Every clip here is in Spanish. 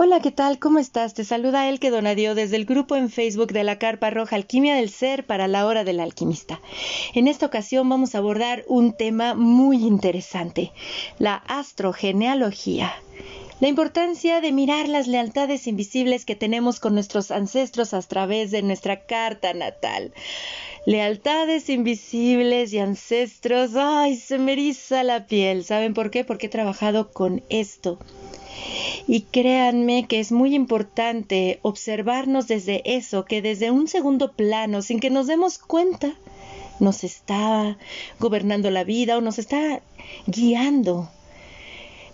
Hola, ¿qué tal? ¿Cómo estás? Te saluda Elke Donadio desde el grupo en Facebook de la Carpa Roja Alquimia del Ser para la Hora del Alquimista. En esta ocasión vamos a abordar un tema muy interesante, la astrogenealogía. La importancia de mirar las lealtades invisibles que tenemos con nuestros ancestros a través de nuestra carta natal. Lealtades invisibles y ancestros. ¡Ay! Se me eriza la piel. ¿Saben por qué? Porque he trabajado con esto. Y créanme que es muy importante observarnos desde eso, que desde un segundo plano, sin que nos demos cuenta, nos está gobernando la vida o nos está guiando.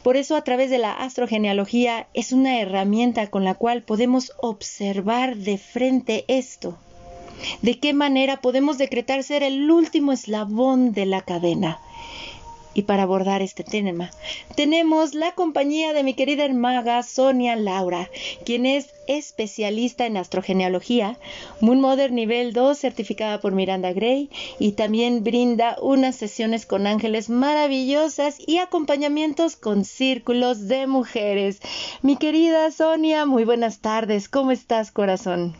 Por eso a través de la astrogenealogía es una herramienta con la cual podemos observar de frente esto. ¿De qué manera podemos decretar ser el último eslabón de la cadena? Y para abordar este tema, tenemos la compañía de mi querida hermaga Sonia Laura, quien es especialista en astrogenealogía, Moon Mother nivel 2 certificada por Miranda Gray y también brinda unas sesiones con ángeles maravillosas y acompañamientos con círculos de mujeres. Mi querida Sonia, muy buenas tardes, ¿cómo estás corazón?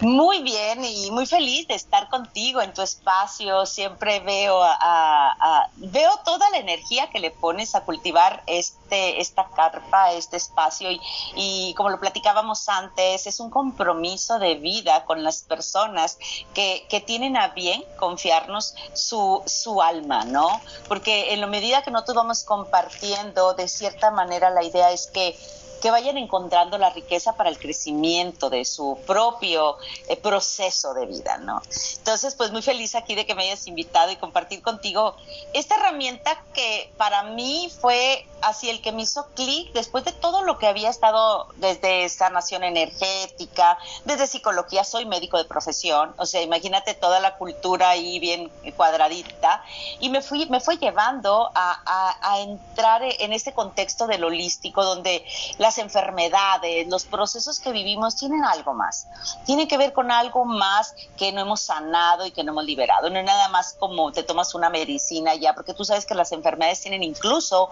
Muy bien y muy feliz de estar contigo en tu espacio. Siempre veo a, veo toda la energía que le pones a cultivar este esta carpa, este espacio y, y, como lo platicábamos antes, es un compromiso de vida con las personas que, que tienen a bien confiarnos su, su alma, ¿no? Porque en la medida que nosotros vamos compartiendo, de cierta manera la idea es que que vayan encontrando la riqueza para el crecimiento de su propio eh, proceso de vida, ¿no? Entonces, pues muy feliz aquí de que me hayas invitado y compartir contigo esta herramienta que para mí fue así el que me hizo clic después de todo lo que había estado desde sanación energética, desde psicología, soy médico de profesión, o sea, imagínate toda la cultura ahí bien cuadradita, y me fui, me fue llevando a, a entrar en este contexto del holístico donde la las enfermedades, los procesos que vivimos tienen algo más. Tienen que ver con algo más que no hemos sanado y que no hemos liberado. No es nada más como te tomas una medicina ya, porque tú sabes que las enfermedades tienen incluso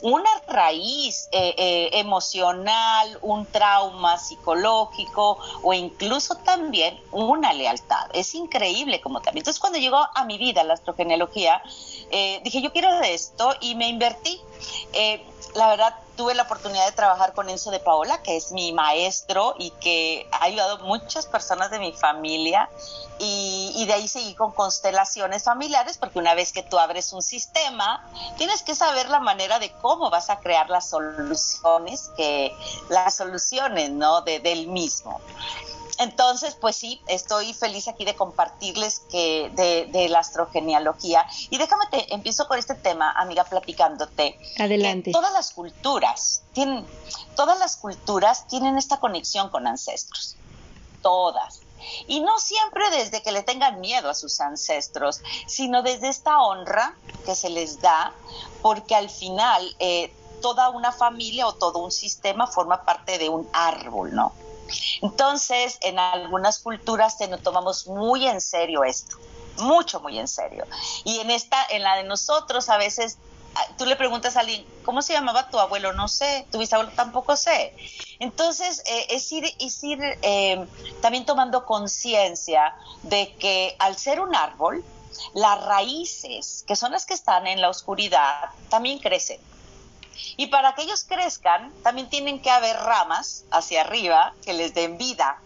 una raíz eh, eh, emocional, un trauma psicológico o incluso también una lealtad. Es increíble como también. Entonces cuando llegó a mi vida la astrogenealogía, eh, dije yo quiero de esto y me invertí. la verdad tuve la oportunidad de trabajar con Enzo de Paola, que es mi maestro y que ha ayudado muchas personas de mi familia. Y, de ahí seguí con constelaciones familiares, porque una vez que tú abres un sistema, tienes que saber la manera de cómo vas a crear las soluciones, que las soluciones, ¿no? De, del mismo. Entonces, pues sí, estoy feliz aquí de compartirles que de, la astrogenealogía. Y déjame te empiezo con este tema, amiga, platicándote. Adelante. todas las culturas tienen, todas las culturas tienen esta conexión con ancestros. Todas. Y no siempre desde que le tengan miedo a sus ancestros, sino desde esta honra que se les da, porque al final eh, toda una familia o todo un sistema forma parte de un árbol, ¿no? Entonces, en algunas culturas nos tomamos muy en serio esto, mucho, muy en serio. Y en esta, en la de nosotros, a veces ah, tú le preguntas a alguien, ¿cómo se llamaba tu abuelo? No sé, tu bisabuelo tampoco sé. Entonces, eh, es ir, ir eh, también tomando conciencia de que al ser un árbol, las raíces, que son las que están en la oscuridad, también crecen. Y para que ellos crezcan, también tienen que haber ramas hacia arriba que les den vida.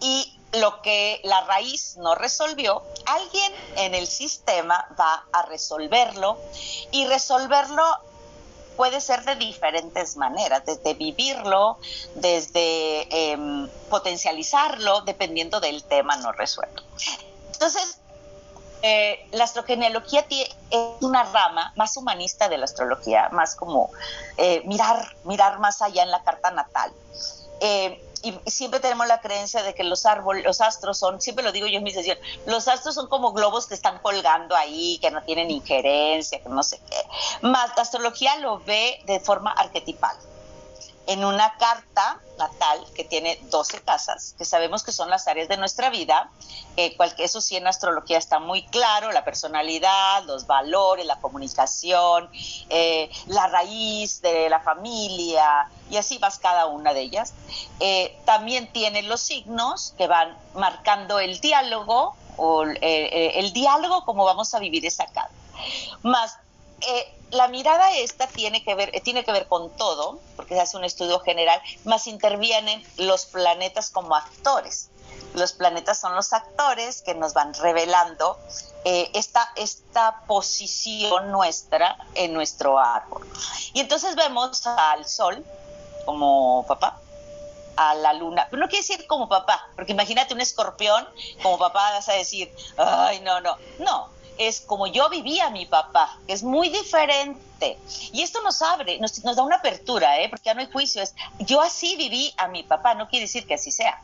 Y lo que la raíz no resolvió, alguien en el sistema va a resolverlo y resolverlo puede ser de diferentes maneras, desde vivirlo, desde em, potencializarlo, dependiendo del tema no resuelto. Entonces, eh, la astrogenealogía es una rama más humanista de la astrología, más como eh, mirar, mirar más allá en la carta natal. Eh, y siempre tenemos la creencia de que los árboles, los astros son, siempre lo digo yo en mi sesión, los astros son como globos que están colgando ahí, que no tienen injerencia, que no sé qué. Más la astrología lo ve de forma arquetipal en una carta natal que tiene 12 casas, que sabemos que son las áreas de nuestra vida, eh, eso sí en astrología está muy claro, la personalidad, los valores, la comunicación, eh, la raíz de la familia, y así vas cada una de ellas. Eh, también tienen los signos que van marcando el diálogo o eh, eh, el diálogo como vamos a vivir esa carta. Más la mirada esta tiene que ver tiene que ver con todo, porque se hace un estudio general, más intervienen los planetas como actores. Los planetas son los actores que nos van revelando eh, esta, esta posición nuestra en nuestro árbol. Y entonces vemos al sol como papá, a la luna, pero no quiere decir como papá, porque imagínate un escorpión, como papá vas a decir, ay, no, no, no, es como yo vivía mi papá, que es muy diferente. Y esto nos abre, nos, nos da una apertura, ¿eh? porque ya no hay juicio, es yo así viví a mi papá, no quiere decir que así sea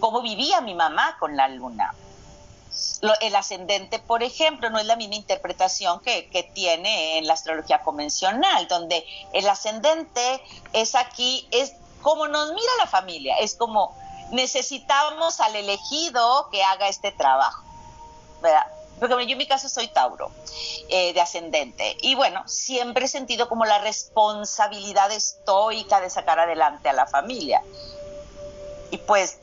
cómo vivía mi mamá con la luna. el ascendente, por ejemplo, no es la misma interpretación que, que, tiene en la astrología convencional, donde el ascendente es aquí, es como nos mira la familia, es como necesitamos al elegido que haga este trabajo, ¿verdad? Porque yo en mi caso soy Tauro, eh, de ascendente. Y bueno, siempre he sentido como la responsabilidad estoica de sacar adelante a la familia. Y pues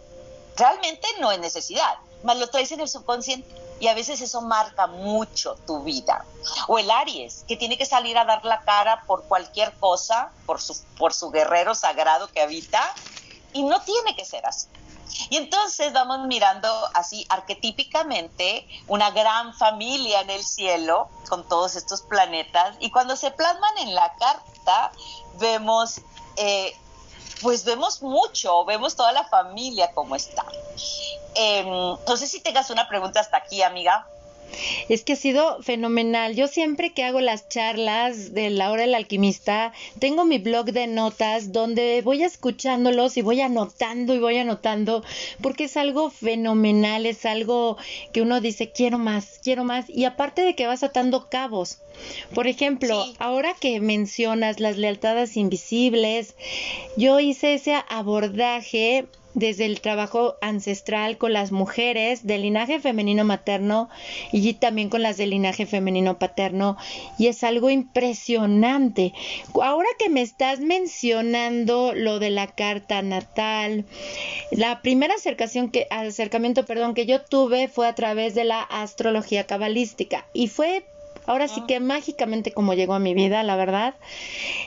realmente no es necesidad, más lo traes en el subconsciente y a veces eso marca mucho tu vida. O el Aries, que tiene que salir a dar la cara por cualquier cosa, por su, por su guerrero sagrado que habita, y no tiene que ser así. Y entonces vamos mirando así arquetípicamente una gran familia en el cielo con todos estos planetas y cuando se plasman en la carta vemos eh, pues vemos mucho, vemos toda la familia como está. Em, no sé si tengas una pregunta hasta aquí, amiga. Es que ha sido fenomenal. Yo siempre que hago las charlas de la hora del alquimista, tengo mi blog de notas donde voy escuchándolos y voy anotando y voy anotando, porque es algo fenomenal, es algo que uno dice, quiero más, quiero más. Y aparte de que vas atando cabos. Por ejemplo, ahora que mencionas las lealtades invisibles, yo hice ese abordaje desde el trabajo ancestral con las mujeres del linaje femenino materno y también con las del linaje femenino paterno y es algo impresionante. Ahora que me estás mencionando lo de la carta natal, la primera acercación que acercamiento, perdón, que yo tuve fue a través de la astrología cabalística y fue ahora sí que mágicamente como llegó a mi vida, la verdad.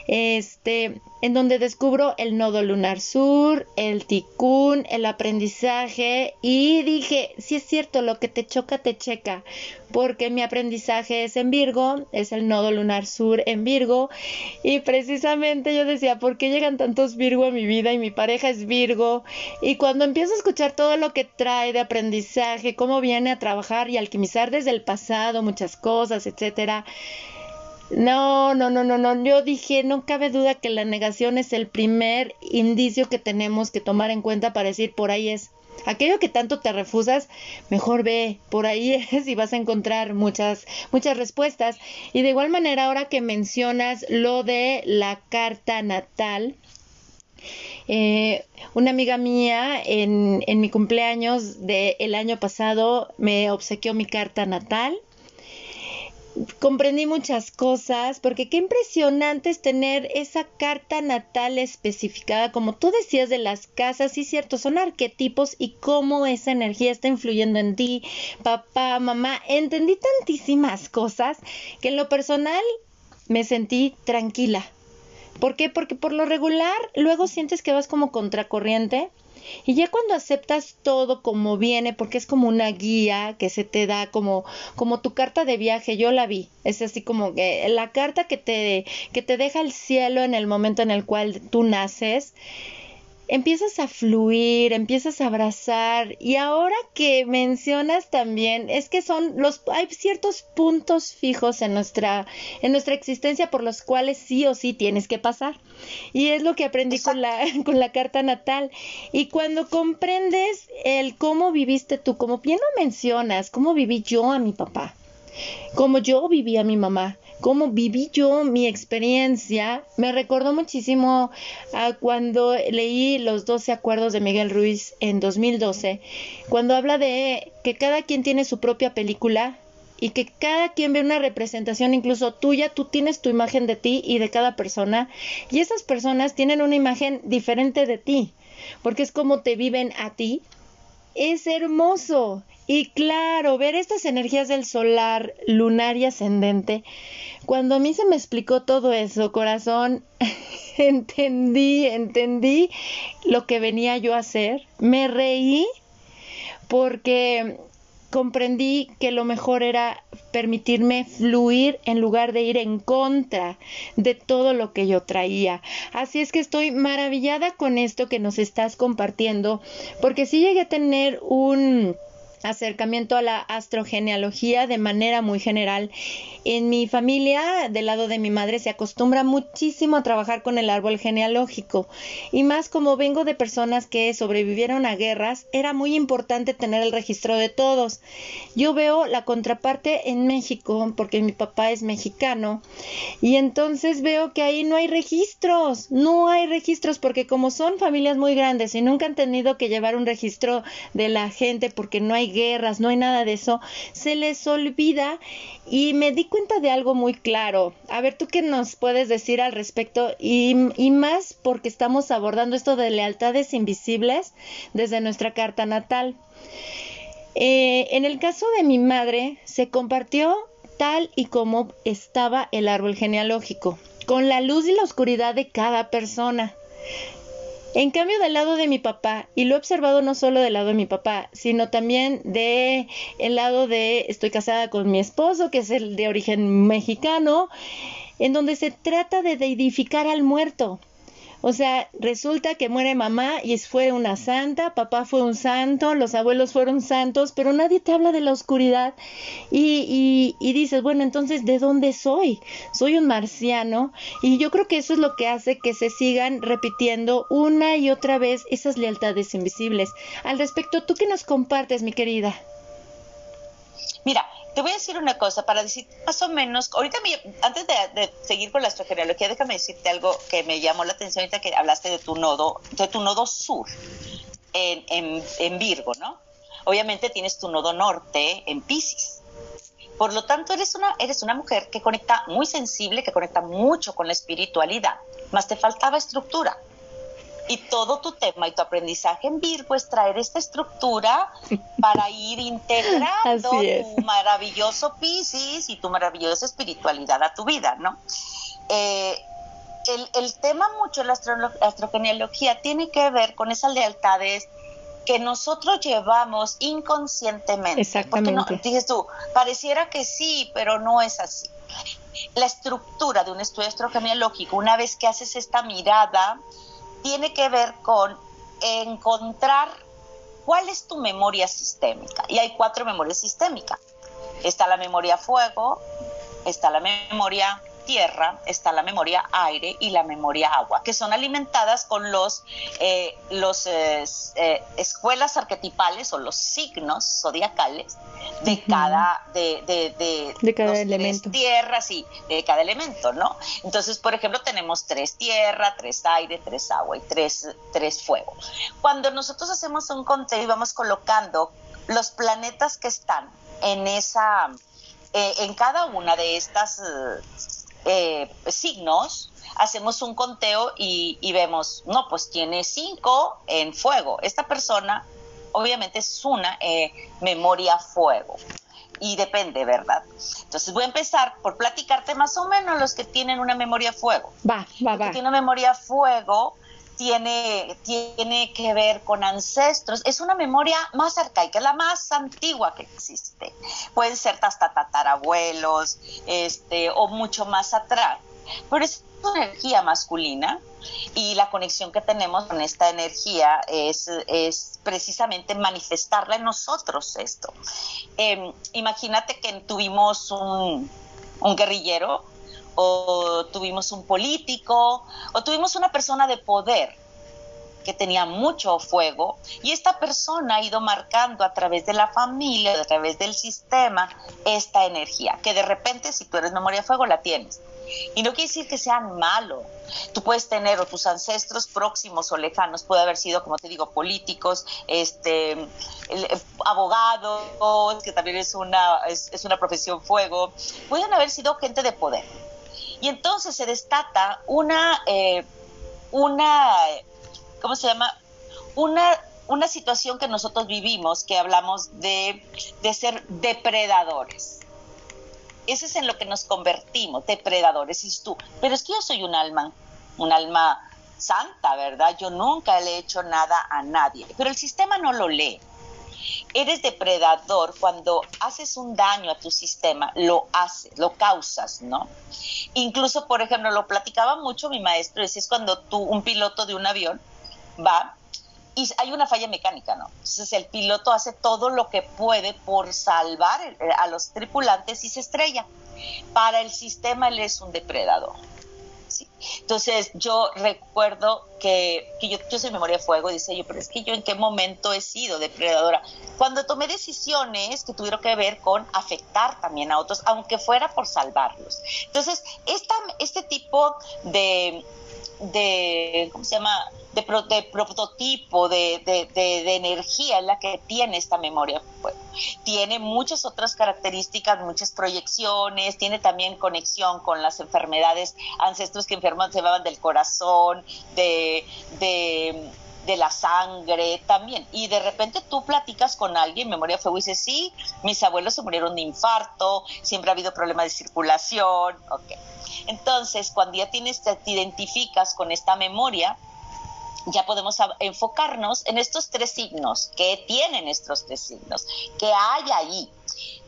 Este, en donde descubro el nodo lunar sur, el ticún, el aprendizaje y dije, si es cierto, lo que te choca te checa, porque mi aprendizaje es en Virgo, es el nodo lunar sur en Virgo y precisamente yo decía, ¿por qué llegan tantos Virgo a mi vida y mi pareja es Virgo? Y cuando empiezo a escuchar todo lo que trae de aprendizaje, cómo viene a trabajar y alquimizar desde el pasado muchas cosas, etcétera, no, no, no, no, no. Yo dije, no cabe duda que la negación es el primer indicio que tenemos que tomar en cuenta para decir por ahí es. Aquello que tanto te refusas, mejor ve, por ahí es y vas a encontrar muchas, muchas respuestas. Y de igual manera, ahora que mencionas lo de la carta natal, eh, una amiga mía en, en mi cumpleaños del año pasado me obsequió mi carta natal comprendí muchas cosas, porque qué impresionante es tener esa carta natal especificada, como tú decías de las casas, sí cierto, son arquetipos y cómo esa energía está influyendo en ti, papá, mamá, entendí tantísimas cosas que en lo personal me sentí tranquila. ¿Por qué? Porque por lo regular luego sientes que vas como contracorriente y ya cuando aceptas todo como viene, porque es como una guía que se te da como, como tu carta de viaje, yo la vi, es así como que la carta que te, que te deja el cielo en el momento en el cual tú naces, empiezas a fluir, empiezas a abrazar y ahora que mencionas también es que son los hay ciertos puntos fijos en nuestra en nuestra existencia por los cuales sí o sí tienes que pasar. Y es lo que aprendí con la con la carta natal y cuando comprendes el cómo viviste tú, como bien lo mencionas, cómo viví yo a mi papá, como yo viví a mi mamá, cómo viví yo mi experiencia, me recordó muchísimo a cuando leí los 12 acuerdos de Miguel Ruiz en 2012, cuando habla de que cada quien tiene su propia película y que cada quien ve una representación incluso tuya, tú tienes tu imagen de ti y de cada persona y esas personas tienen una imagen diferente de ti, porque es como te viven a ti. Es hermoso. Y claro, ver estas energías del solar, lunar y ascendente, cuando a mí se me explicó todo eso, corazón, entendí, entendí lo que venía yo a hacer, me reí porque comprendí que lo mejor era permitirme fluir en lugar de ir en contra de todo lo que yo traía. Así es que estoy maravillada con esto que nos estás compartiendo, porque sí llegué a tener un acercamiento a la astrogenealogía de manera muy general. En mi familia, del lado de mi madre, se acostumbra muchísimo a trabajar con el árbol genealógico. Y más como vengo de personas que sobrevivieron a guerras, era muy importante tener el registro de todos. Yo veo la contraparte en México, porque mi papá es mexicano, y entonces veo que ahí no hay registros, no hay registros, porque como son familias muy grandes y nunca han tenido que llevar un registro de la gente porque no hay guerras, no hay nada de eso, se les olvida y me di cuenta de algo muy claro. A ver, ¿tú qué nos puedes decir al respecto? Y, más porque estamos abordando esto de lealtades invisibles desde nuestra carta natal. Eh, en el caso de mi madre, se compartió tal y como estaba el árbol genealógico, con la luz y la oscuridad de cada persona. En cambio, del lado de mi papá, y lo he observado no solo del lado de mi papá, sino también de lado de estoy casada con mi esposo, que es el de origen mexicano, en donde se trata de deidificar al muerto. O sea, resulta que muere mamá y fue una santa, papá fue un santo, los abuelos fueron santos, pero nadie te habla de la oscuridad y, y, dices, bueno, entonces, ¿de dónde soy? Soy un marciano y yo creo que eso es lo que hace que se sigan repitiendo una y otra vez esas lealtades invisibles. Al respecto, ¿tú qué nos compartes, mi querida? Mira, te voy a decir una cosa para decir más o menos, ahorita antes de, seguir con la astrogenealogía, déjame decirte algo que me llamó la atención ahorita que hablaste de tu nodo, de tu nodo sur en, en, Virgo, ¿no? Obviamente tienes tu nodo norte en Pisces. Por lo tanto, eres una, eres una mujer que conecta muy sensible, que conecta mucho con la espiritualidad, más te faltaba estructura. Y todo tu tema y tu aprendizaje en Virgo es traer esta estructura para ir integrando tu maravilloso Pisces y tu maravillosa espiritualidad a tu vida, ¿no? Eh, el, tema mucho de la astrogenealogía tiene que ver con esas lealtades que nosotros llevamos inconscientemente. Exactamente. Porque dices tú, pareciera que sí, pero no es así. La estructura de un estudio astrogenealógico, una vez que haces esta mirada, tiene que ver con encontrar cuál es tu memoria sistémica. Y hay cuatro memorias sistémicas. Está la memoria fuego, está la memoria tierra, está la memoria aire y la memoria agua, que son alimentadas con los, eh, los eh, eh, escuelas arquetipales o los signos zodiacales de cada, de, de, de, cada elemento. tierras y de cada elemento, ¿no? Entonces, por ejemplo, tenemos tres tierra, tres aire, tres agua y tres, tres fuego. Cuando nosotros hacemos un conteo y vamos colocando los planetas que están en esa, en cada una de estas eh, signos, hacemos un conteo y, vemos, no, pues tiene cinco en fuego. Esta persona obviamente es una eh, memoria fuego. Y depende, ¿verdad? Entonces voy a empezar por platicarte más o menos los que tienen una memoria fuego. Va, va, va. Que tiene una memoria fuego tiene, tiene que ver con ancestros, es una memoria más arcaica, la más antigua que existe. Pueden ser hasta tatarabuelos, este, o mucho más atrás. Pero es una energía masculina y la conexión que tenemos con esta energía es, es precisamente manifestarla en nosotros esto. Em, imagínate que tuvimos un, un guerrillero o tuvimos un político, o tuvimos una persona de poder que tenía mucho fuego y esta persona ha ido marcando a través de la familia, a través del sistema, esta energía, que de repente si tú eres memoria fuego la tienes. Y no quiere decir que sean malos. Tú puedes tener, o tus ancestros próximos o lejanos, puede haber sido, como te digo, políticos, este, eh, abogados, que también es una, es, una profesión fuego, pueden haber sido gente de poder. Y entonces se destata una, eh, una, ¿cómo se llama? Una una situación que nosotros vivimos, que hablamos de, de ser depredadores. Eso es en lo que nos convertimos, depredadores, y tú. Pero es que yo soy un alma, un alma santa, ¿verdad? Yo nunca le he hecho nada a nadie, pero el sistema no lo lee. Eres depredador cuando haces un daño a tu sistema, lo haces, lo causas, ¿no? Incluso, por ejemplo, lo platicaba mucho mi maestro, es cuando tú, un piloto de un avión, va y hay una falla mecánica, ¿no? Entonces el piloto hace todo lo que puede por salvar eh, a los tripulantes y se estrella. Para el sistema él es un depredador. Entonces yo recuerdo que, yo, yo soy memoria de fuego, dice yo, pero es que yo en qué momento he sido depredadora. Cuando tomé decisiones que tuvieron que ver con afectar también a otros, aunque fuera por salvarlos. Entonces, esta, este tipo de, de, ¿cómo se llama? de, prototipo, de, de, energía es la que tiene esta memoria. tiene muchas otras características, muchas proyecciones, tiene también conexión con las enfermedades, ancestros que enferman se llevaban del corazón, de, de, la sangre también. Y de repente tú platicas con alguien, memoria fuego, y dices, sí, mis abuelos se murieron de infarto, siempre ha habido problemas de circulación, ok. Entonces, cuando ya tienes, te identificas con esta memoria, ya podemos enfocarnos en estos tres signos, que tienen estos tres signos, que hay ahí.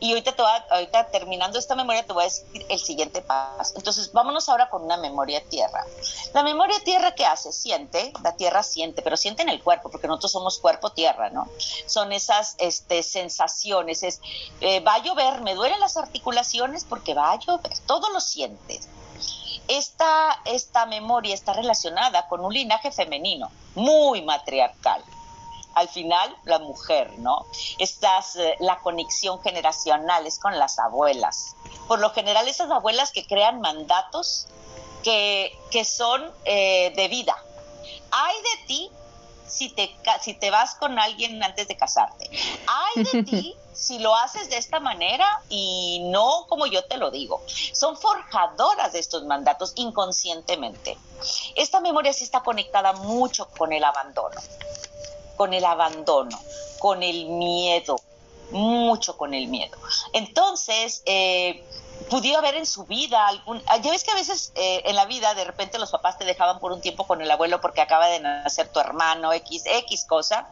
Y ahorita, te ahorita terminando esta memoria te voy a decir el siguiente paso. Entonces, vámonos ahora con una memoria tierra. La memoria tierra, ¿qué hace? Siente, la tierra siente, pero siente en el cuerpo, porque nosotros somos cuerpo-tierra, ¿no? Son esas este, sensaciones, es, eh, va a llover, me duelen las articulaciones porque va a llover, todo lo sientes esta, esta memoria está relacionada con un linaje femenino, muy matriarcal. Al final, la mujer, ¿no? Estas, eh, la conexión generacional es con las abuelas. Por lo general, esas abuelas que crean mandatos que, son eh, de vida. Hay de ti si te, si te vas con alguien antes de casarte. Hay de ti si lo haces de esta manera y no como yo te lo digo. Son forjadoras de estos mandatos inconscientemente. Esta memoria sí está conectada mucho con el abandono, con el abandono, con el miedo, mucho con el miedo. Entonces, eh, haber en su vida algún... Ah, ya ves que a veces eh, en la vida de repente los papás te dejaban por un tiempo con el abuelo porque acaba de nacer tu hermano, X, X cosa,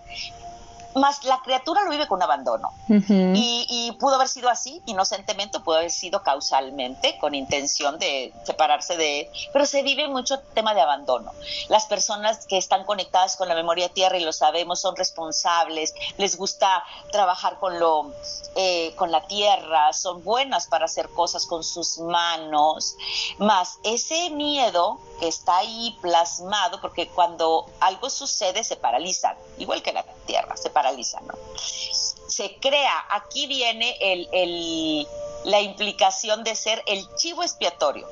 más la criatura lo vive con abandono. y, pudo haber sido así, inocentemente, pudo haber sido causalmente, con intención de separarse de... Pero se vive mucho tema de abandono. Las personas que están conectadas con la memoria tierra, y lo sabemos, son responsables, les gusta trabajar con, lo, eh, con la tierra, son buenas para hacer cosas con sus manos. Más ese miedo que está ahí plasmado, porque cuando algo sucede se paralizan, igual que la tierra, se paraliza, ¿no? Se crea, aquí viene el, la implicación de ser el chivo expiatorio,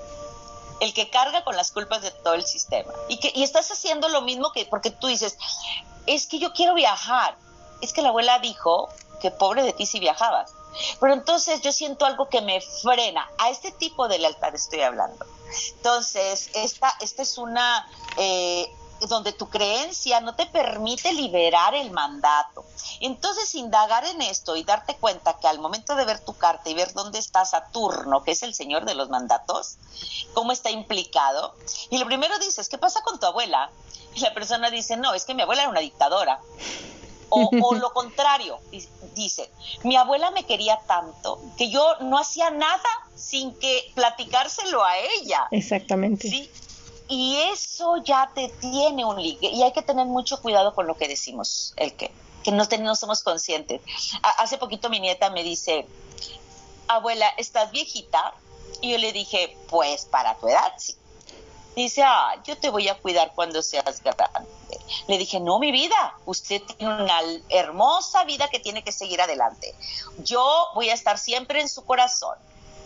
el que carga con las culpas de todo el sistema. Y, que, y estás haciendo lo mismo que, porque tú dices, es que yo quiero viajar. Es que la abuela dijo que pobre de ti si viajabas. Pero entonces yo siento algo que me frena. A este tipo de lealtad estoy hablando. Entonces, esta, esta es una eh, donde tu creencia no te permite liberar el mandato. Entonces, indagar en esto y darte cuenta que al momento de ver tu carta y ver dónde está Saturno, que es el señor de los mandatos, cómo está implicado, y lo primero dices, ¿qué pasa con tu abuela? Y la persona dice, no, es que mi abuela era una dictadora. O, o, lo contrario, dice, mi abuela me quería tanto que yo no hacía nada sin que platicárselo a ella. Exactamente. Sí, y eso ya te tiene un ligue y hay que tener mucho cuidado con lo que decimos, el que, que no, no somos conscientes. hace poquito mi nieta me dice, abuela, ¿estás viejita? Y yo le dije, pues para tu edad sí. Dice, ah, yo te voy a cuidar cuando seas grande. Le dije, no, mi vida, usted tiene una hermosa vida que tiene que seguir adelante. Yo voy a estar siempre en su corazón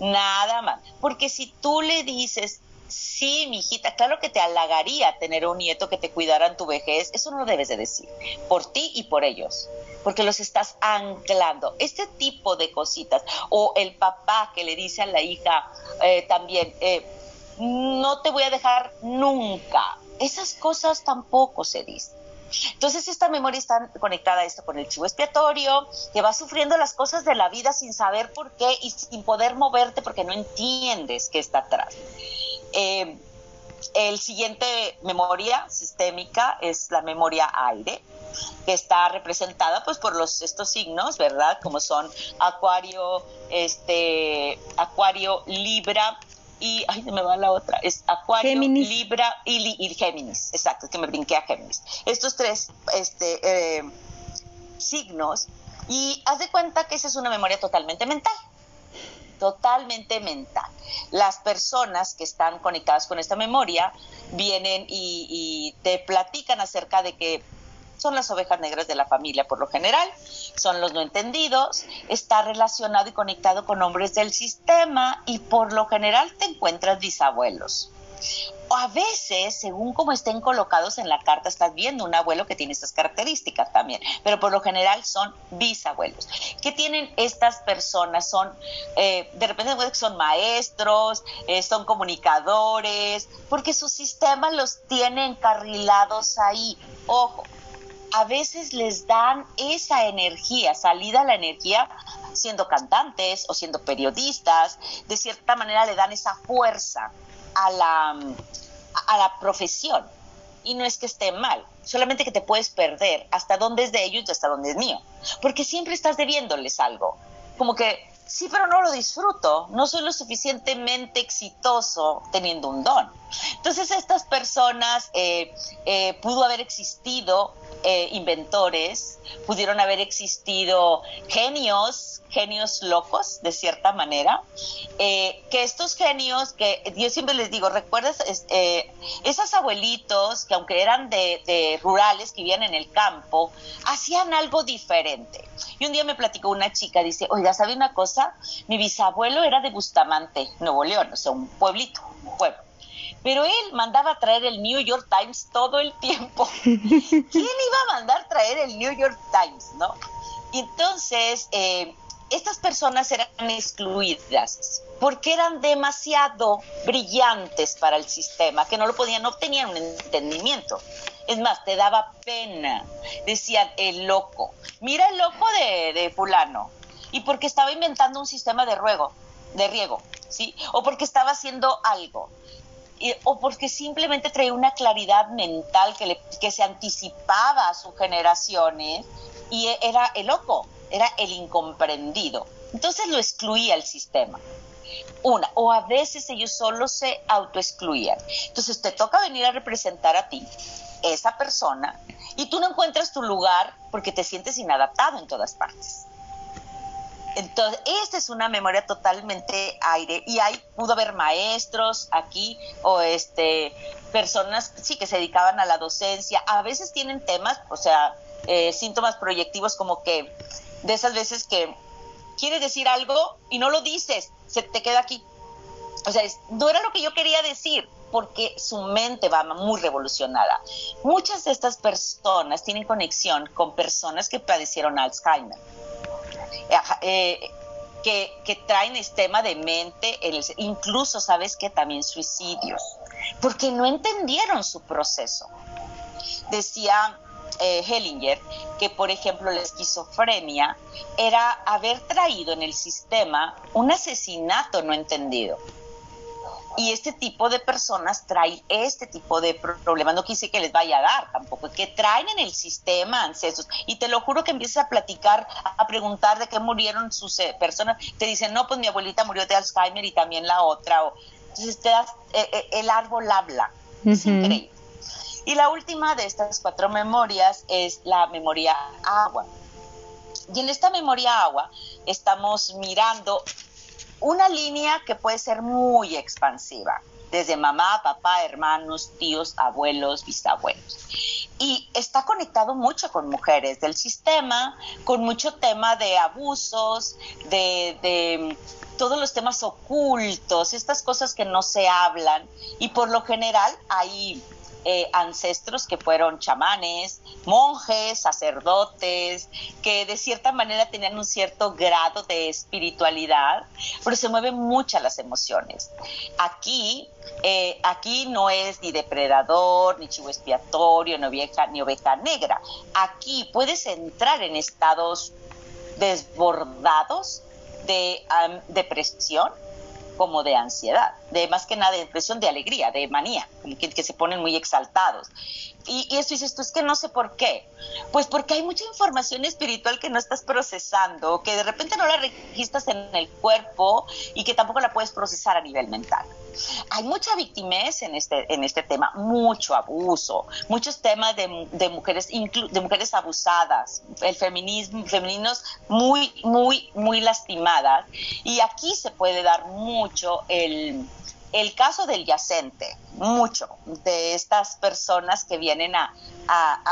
nada más. Porque si tú le dices, sí, mi hijita, claro que te halagaría tener un nieto que te cuidara en tu vejez, eso no lo debes de decir, por ti y por ellos, porque los estás anclando. Este tipo de cositas, o el papá que le dice a la hija eh, también, eh, no te voy a dejar nunca, esas cosas tampoco se dicen. Entonces esta memoria está conectada a esto con el chivo expiatorio, que va sufriendo las cosas de la vida sin saber por qué y sin poder moverte porque no entiendes qué está atrás. Eh, el siguiente memoria sistémica es la memoria aire, que está representada pues por los estos signos, ¿verdad? Como son Acuario, este Acuario, Libra y ay, me va la otra, es Acuario, Libra y, Géminis, exacto, que me brinqué a Géminis. Estos tres este, eh, signos y haz de cuenta que esa es una memoria totalmente mental, totalmente mental. Las personas que están conectadas con esta memoria vienen y te platican acerca de que son las ovejas negras de la familia por lo general, son los no entendidos, está relacionado y conectado con hombres del sistema y por lo general te encuentras bisabuelos. A veces, según cómo estén colocados en la carta, estás viendo un abuelo que tiene estas características también, pero por lo general son bisabuelos. ¿Qué tienen estas personas? Son, eh, de repente son maestros, eh, son comunicadores, porque su sistema los tiene encarrilados ahí. Ojo, a veces les dan esa energía, salida la energía, siendo cantantes o siendo periodistas, de cierta manera le dan esa fuerza a la, a la profesión. Y no es que esté mal, solamente que te puedes perder hasta dónde es de ellos y hasta dónde es mío. Porque siempre estás debiéndoles algo. Como que, sí, pero no lo disfruto, no soy lo suficientemente exitoso teniendo un don. Entonces estas personas eh, eh, pudo haber existido eh, inventores, pudieron haber existido genios, genios locos, de cierta manera, eh, que estos genios, que yo siempre les digo, ¿recuerdas eh, esos abuelitos que aunque eran de, rurales, que vivían en el campo, hacían algo diferente? Y un día me platicó una chica, dice, oiga, ¿sabe una cosa? Mi bisabuelo era de Bustamante, Nuevo León, o sea, un pueblito, un pueblo pero él mandaba a traer el New York Times todo el tiempo. ¿Quién iba a mandar traer el New York Times, no? Y entonces, eh, estas personas eran excluidas porque eran demasiado brillantes para el sistema, que no lo podían, no tenían un entendimiento. Es más, te daba pena. Decían, el loco. Mira el loco de, de fulano. Y porque estaba inventando un sistema de ruego, de riego, ¿sí? O porque estaba haciendo algo o porque simplemente traía una claridad mental que, que se anticipaba a sus generaciones y era el loco, era el incomprendido. Entonces lo excluía el sistema. Una, o a veces ellos solo se autoexcluían. Entonces te toca venir a representar a ti, esa persona, y tú no encuentras tu lugar porque te sientes inadaptado en todas partes. Entonces, esta es una memoria totalmente aire y ahí pudo haber maestros aquí o este personas sí que se dedicaban a la docencia. A veces tienen temas, o sea, eh, síntomas proyectivos como que de esas veces que quieres decir algo y no lo dices, se te queda aquí. O sea, no era lo que yo quería decir porque su mente va muy revolucionada. Muchas de estas personas tienen conexión con personas que padecieron Alzheimer eh, que, traen tema de mente, incluso, ¿sabes que También suicidios, porque no entendieron su proceso. Decía eh, Hellinger que, por ejemplo, la esquizofrenia era haber traído en el sistema un asesinato no entendido. Y este tipo de personas traen este tipo de problemas. No quise que les vaya a dar tampoco, que traen en el sistema ancestros. Y te lo juro que empiezas a platicar, a preguntar de qué murieron sus eh, personas. Te dicen, no, pues mi abuelita murió de Alzheimer y también la otra. O, entonces te das, eh, eh, el árbol habla. Es increíble. Y la última de estas cuatro memorias es la memoria agua. Y en esta memoria agua estamos mirando una línea que puede ser muy expansiva, desde mamá, papá, hermanos, tíos, abuelos, bisabuelos. y está conectado mucho con mujeres del sistema, con mucho tema de abusos, de, todos los temas ocultos, estas cosas que no se hablan y por lo general hay eh, ancestros que fueron chamanes, monjes, sacerdotes, que de cierta manera tenían un cierto grado de espiritualidad, pero se mueven muchas las emociones. Aquí, eh, aquí no es ni depredador, ni chivo expiatorio, ni oveja, ni oveja negra. Aquí puedes entrar en estados desbordados de depresión como de ansiedad, de más que nada de depresión, de alegría, de manía, como que, que se ponen muy exaltados. Y, y, eso dices tú, es que no sé por qué. Pues porque hay mucha información espiritual que no estás procesando, que de repente no la registras en el cuerpo y que tampoco la puedes procesar a nivel mental. Hay mucha victimez en este, en este tema, mucho abuso, muchos temas de, de mujeres, de mujeres abusadas, el feminismo, femeninos muy, muy, muy lastimadas. Y aquí se puede dar mucho el el caso del yacente, mucho de estas personas que vienen a,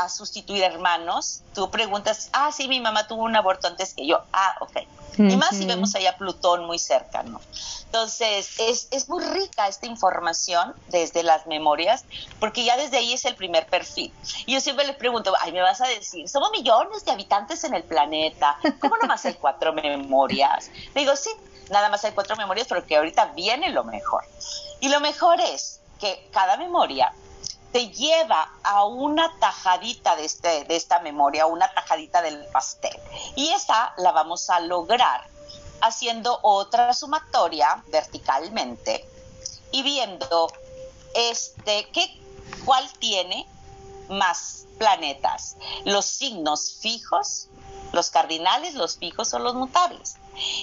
sustituir hermanos, tú preguntas, ah, sí, mi mamá tuvo un aborto antes que yo, ah, ok. Y más si vemos allá Plutón muy cercano. Entonces, es, es muy rica esta información desde las memorias, porque ya desde ahí es el primer perfil. Y yo siempre les pregunto, ay, me vas a decir, somos millones de habitantes en el planeta, ¿cómo nomás hay cuatro memorias? Le digo, sí, nada más hay cuatro memorias, pero que ahorita viene lo mejor. Y lo mejor es que cada memoria te lleva a una tajadita de, este, de esta memoria, una tajadita del pastel. Y esa la vamos a lograr haciendo otra sumatoria verticalmente y viendo este, qué, cuál tiene más planetas, los signos fijos, los cardinales, los fijos o los mutables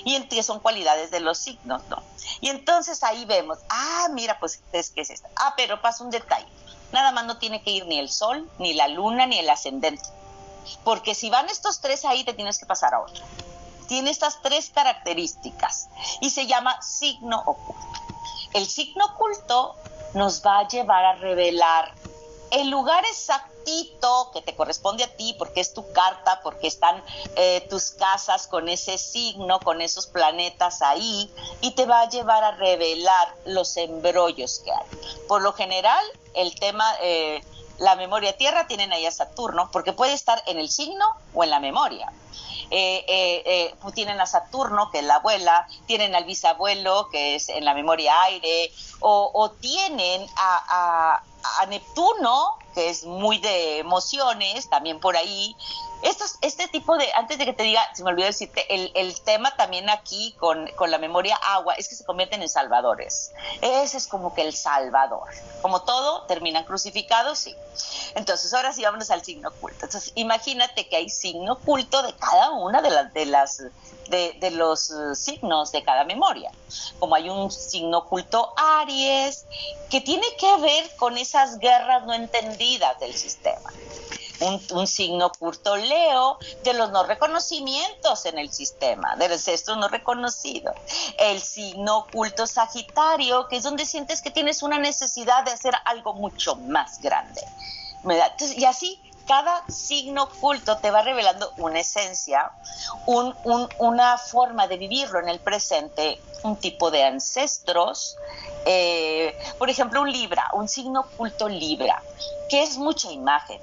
y en que son cualidades de los signos, ¿no? Y entonces ahí vemos, ah, mira, pues es que es esta. Ah, pero pasa un detalle. Nada más no tiene que ir ni el sol, ni la luna, ni el ascendente. Porque si van estos tres ahí, te tienes que pasar a otro. Tiene estas tres características y se llama signo oculto. El signo oculto nos va a llevar a revelar el lugar exactito que te corresponde a ti, porque es tu carta, porque están eh, tus casas con ese signo, con esos planetas ahí, y te va a llevar a revelar los embrollos que hay. Por lo general, el tema, eh, la memoria tierra tienen ahí a Saturno, porque puede estar en el signo o en la memoria. Eh, tienen a Saturno, que es la abuela, tienen al bisabuelo, que es en la memoria aire, o, tienen a, a Neptuno, que es muy de emociones, también por ahí. Estos, este tipo de, antes de que te diga, se me olvidó decirte, el, tema también aquí con, con, la memoria agua es que se convierten en salvadores. Ese es como que el salvador. Como todo, terminan crucificados, sí. Entonces, ahora sí vámonos al signo oculto. Entonces, imagínate que hay signo oculto de cada una de las, de las de, los eh, signos de cada memoria. Como hay un signo oculto Aries, que tiene que ver con esas guerras no entendidas del sistema. Un, signo oculto Leo de los no reconocimientos en el sistema, de los no reconocidos. El signo oculto Sagitario, que es donde sientes que tienes una necesidad de hacer algo mucho más grande. y así cada signo oculto te va revelando una esencia, una forma de vivirlo en el presente, un tipo de ancestros. Eh, por ejemplo, un Libra, un signo oculto Libra, que es mucha imagen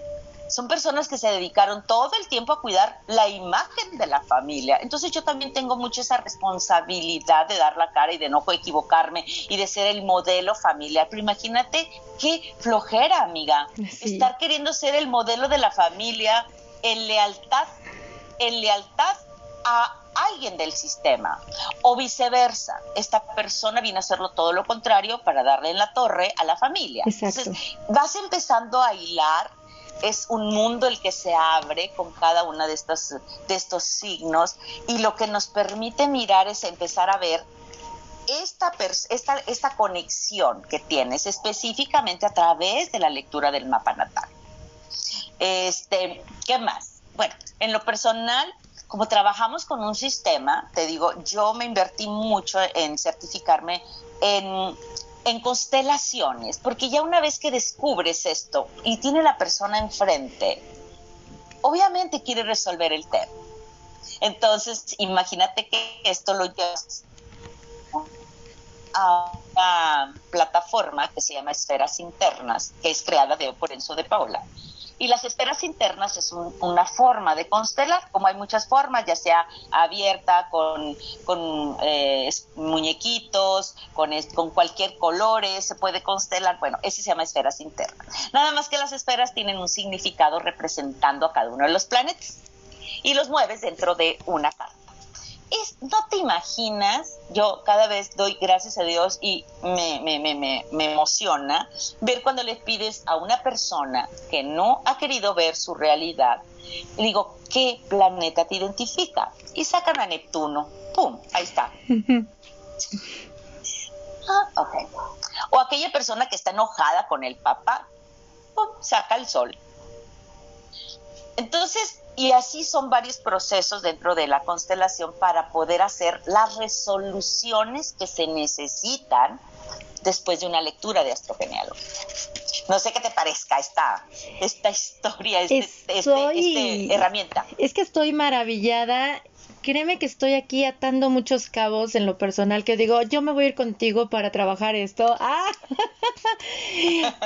son personas que se dedicaron todo el tiempo a cuidar la imagen de la familia. Entonces yo también tengo mucho esa responsabilidad de dar la cara y de no equivocarme y de ser el modelo familiar. Pero imagínate qué flojera, amiga, estar queriendo ser el modelo de la familia en lealtad, en lealtad a alguien del sistema o viceversa. Esta persona viene a hacerlo todo lo contrario para darle en la torre a la familia. Entonces vas empezando a hilar es un mundo el que se abre con cada uno de estos, de estos signos y lo que nos permite mirar es empezar a ver esta, esta, esta conexión que tienes específicamente a través de la lectura del mapa natal. Este, ¿Qué más? Bueno, en lo personal, como trabajamos con un sistema, te digo, yo me invertí mucho en certificarme en en constelaciones, porque ya una vez que descubres esto y tiene la persona enfrente, obviamente quiere resolver el tema. Entonces, imagínate que esto lo llevas a una plataforma que se llama Esferas Internas, que es creada de, por Enzo de Paula. Y las esferas internas es una forma de constelar, como hay muchas formas, ya sea abierta, con, con eh, muñequitos, con, con cualquier color, se puede constelar. Bueno, ese se llama esferas internas. Nada más que las esferas tienen un significado representando a cada uno de los planetas y los mueves dentro de una carta no te imaginas, yo cada vez doy gracias a Dios y me, me, me, me, emociona ver cuando le pides a una persona que no ha querido ver su realidad, le digo, ¿qué planeta te identifica? Y sacan a Neptuno, ¡pum! Ahí está. ah, ok. O aquella persona que está enojada con el papá, ¡pum! Saca el sol. Entonces, y así son varios procesos dentro de la constelación para poder hacer las resoluciones que se necesitan después de una lectura de astrogenealogía. No sé qué te parezca esta, esta historia, esta este, este, herramienta. Es que estoy maravillada créeme que estoy aquí atando muchos cabos en lo personal que digo, yo me voy a ir contigo para trabajar esto. Ah,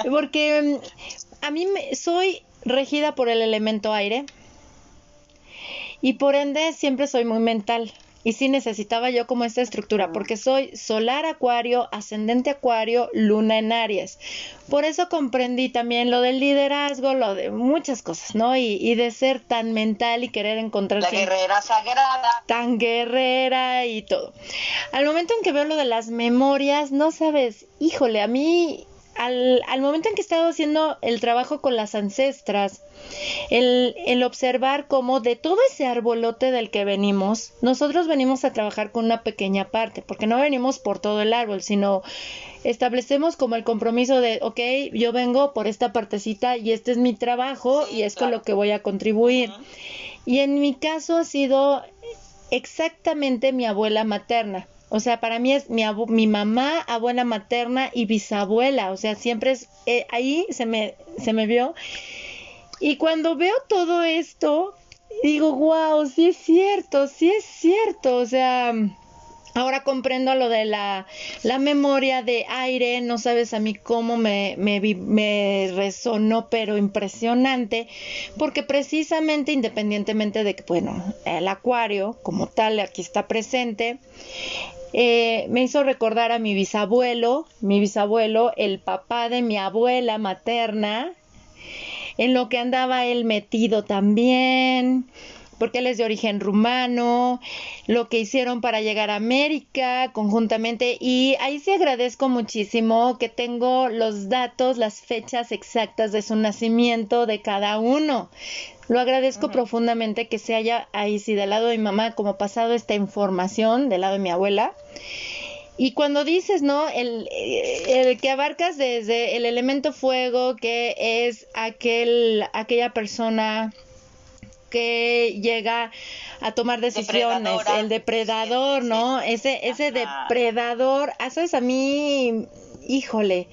porque mm, a mí me, soy regida por el elemento aire y por ende siempre soy muy mental. Y sí necesitaba yo como esta estructura, porque soy solar acuario, ascendente acuario, luna en Aries. Por eso comprendí también lo del liderazgo, lo de muchas cosas, ¿no? Y, de ser tan mental y querer encontrar... La guerrera sagrada. Tan guerrera y todo. Al momento en que veo lo de las memorias, no sabes, híjole, a mí al, al, momento en que he estado haciendo el trabajo con las ancestras, el, el, observar cómo de todo ese arbolote del que venimos, nosotros venimos a trabajar con una pequeña parte, porque no venimos por todo el árbol, sino establecemos como el compromiso de, ok, yo vengo por esta partecita y este es mi trabajo y es con lo que voy a contribuir. Y en mi caso ha sido exactamente mi abuela materna. O sea, para mí es mi, mamá, abuela materna y bisabuela. O sea, siempre es eh, ahí se me, se me vio. Y cuando veo todo esto, digo, wow, sí es cierto, sí es cierto. O sea, Ahora comprendo lo de la, la, memoria de aire, no sabes a mí cómo me, me, me, resonó, pero impresionante, porque precisamente independientemente de que, bueno, el acuario como tal aquí está presente, eh, me hizo recordar a mi bisabuelo, mi bisabuelo, el papá de mi abuela materna, en lo que andaba él metido también, porque él es de origen rumano, lo que hicieron para llegar a América conjuntamente y ahí sí agradezco muchísimo que tengo los datos, las fechas exactas de su nacimiento de cada uno. Lo agradezco profundamente que se haya ahí, sí, del lado de mi mamá, como pasado esta información, del lado de mi abuela. Y cuando dices, ¿no? El, el, que abarcas desde el elemento fuego, que es aquel, aquella persona que llega a tomar decisiones, el depredador, ¿no? Ese, ese depredador, ah, ¿sabes? A mí, híjole,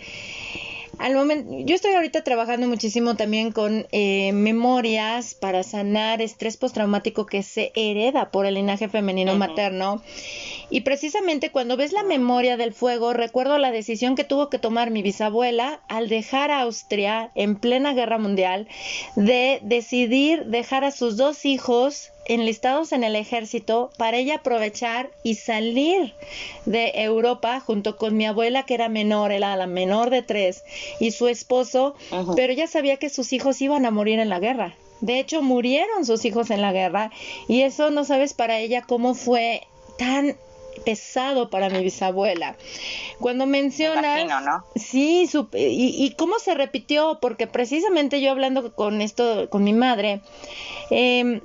al momento, yo estoy ahorita trabajando muchísimo también con eh, memorias para sanar estrés postraumático que se hereda por el linaje femenino materno. Y precisamente cuando ves la memoria del fuego, recuerdo la decisión que tuvo que tomar mi bisabuela al dejar a Austria en plena guerra mundial de decidir dejar a sus dos hijos enlistados en el ejército para ella aprovechar y salir de Europa junto con mi abuela que era menor, era la menor de tres, y su esposo, pero ella sabía que sus hijos iban a morir en la guerra. De hecho, murieron sus hijos en la guerra y eso no sabes para ella cómo fue tan pesado para mi bisabuela. Cuando mencionas... ¿no? Sí, y, y, cómo se repitió, porque precisamente yo hablando con esto, con mi madre, eh,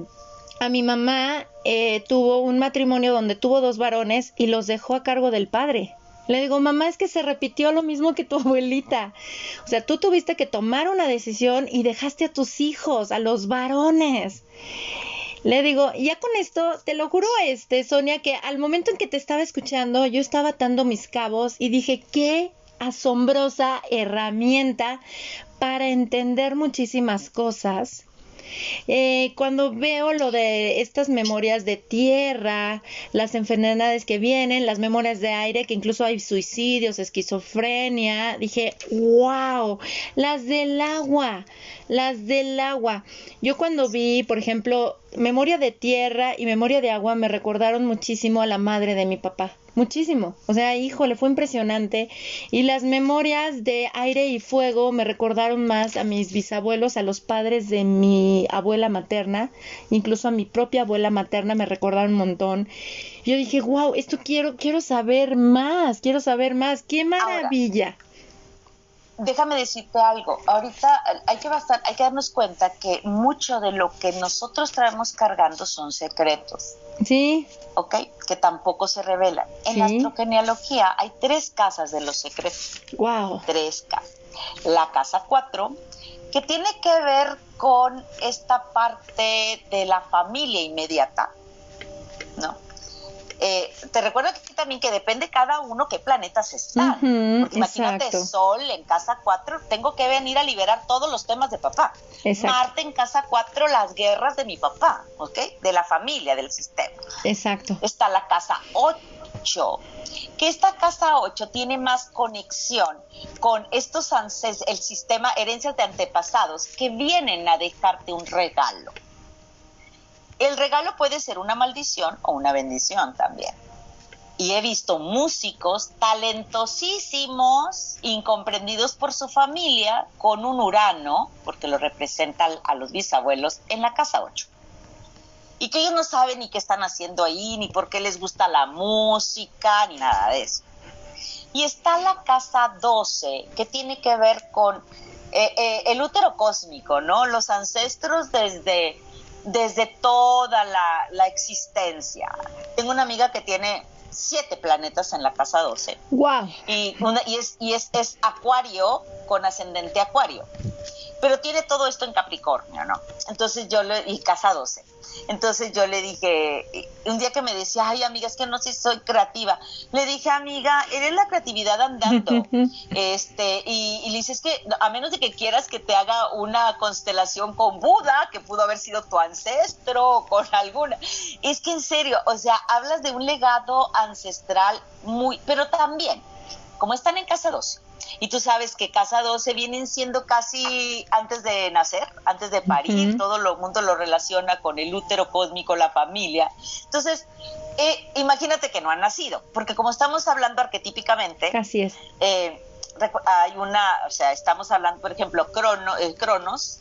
a mi mamá eh, tuvo un matrimonio donde tuvo dos varones y los dejó a cargo del padre. Le digo, mamá, es que se repitió lo mismo que tu abuelita. O sea, tú tuviste que tomar una decisión y dejaste a tus hijos, a los varones. Le digo, ya con esto, te lo juro, este, Sonia, que al momento en que te estaba escuchando, yo estaba atando mis cabos y dije, ¿qué asombrosa herramienta para entender muchísimas cosas eh, cuando veo lo de estas memorias de tierra, las enfermedades que vienen, las memorias de aire, que incluso hay suicidios, esquizofrenia, dije, wow, las del agua, las del agua. Yo cuando vi, por ejemplo, memoria de tierra y memoria de agua me recordaron muchísimo a la madre de mi papá muchísimo. O sea, híjole, fue impresionante. Y las memorias de aire y fuego me recordaron más a mis bisabuelos, a los padres de mi abuela materna, incluso a mi propia abuela materna me recordaron un montón. Yo dije, wow, esto quiero, quiero saber más, quiero saber más. ¡Qué maravilla! Déjame decirte algo. Ahorita hay que bastar, hay que darnos cuenta que mucho de lo que nosotros traemos cargando son secretos. Sí. ¿Ok? Que tampoco se revelan. En la astrogenealogía hay tres casas de los secretos. Wow. Tres casas. La casa cuatro, que tiene que ver con esta parte de la familia inmediata, ¿no? Eh, te recuerdo aquí también que depende cada uno qué planetas están. Porque imagínate, Sol en casa 4, tengo que venir a liberar todos los temas de papá. Marte en casa 4, las guerras de mi papá, ¿ok? De la familia, del sistema. Exacto. Está la casa 8, que esta casa 8 tiene más conexión con estos ancestros, el sistema herencias de antepasados que vienen a dejarte un regalo. El regalo puede ser una maldición o una bendición también. Y he visto músicos talentosísimos, incomprendidos por su familia, con un Urano, porque lo representa a los bisabuelos, en la casa 8. Y que ellos no saben ni qué están haciendo ahí, ni por qué les gusta la música, ni nada de eso. Y está la casa 12, que tiene que ver con eh, eh, el útero cósmico, ¿no? Los ancestros desde desde toda la, existencia. Tengo una amiga que tiene siete planetas en la casa 12. Wow. Y, una, y, es, y es, es acuario con ascendente acuario pero tiene todo esto en Capricornio, ¿no? Entonces yo le, y casa 12. Entonces yo le dije, un día que me decía, ay amiga, es que no sé si soy creativa, le dije, amiga, eres la creatividad andando. este, y, le dices que a menos de que quieras que te haga una constelación con Buda, que pudo haber sido tu ancestro, con alguna. Es que en serio, o sea, hablas de un legado ancestral muy, pero también, como están en casa 12, y tú sabes que casa 12 vienen siendo casi antes de nacer, antes de parir, todo el mundo lo relaciona con el útero cósmico, la familia. Entonces, eh, imagínate que no han nacido, porque como estamos hablando arquetípicamente, así es. Eh, hay una, o sea, estamos hablando, por ejemplo, Crono, el Cronos,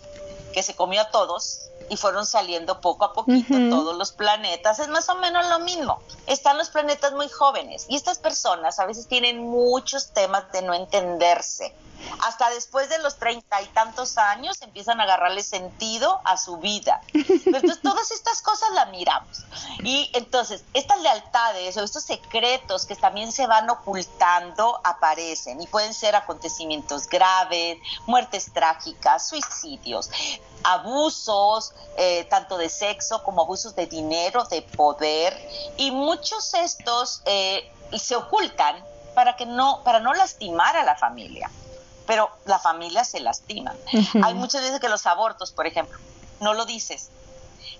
que se comió a todos, y fueron saliendo poco a poquito todos los planetas. Es más o menos lo mismo. Están los planetas muy jóvenes y estas personas a veces tienen muchos temas de no entenderse. Hasta después de los treinta y tantos años empiezan a agarrarle sentido a su vida. entonces todas estas cosas las miramos. Y entonces estas lealtades o estos secretos que también se van ocultando aparecen y pueden ser acontecimientos graves, muertes trágicas, suicidios abusos, eh, tanto de sexo como abusos de dinero, de poder, y muchos estos eh, se ocultan para que no, para no lastimar a la familia, pero la familia se lastima. Hay muchas veces que los abortos, por ejemplo, no lo dices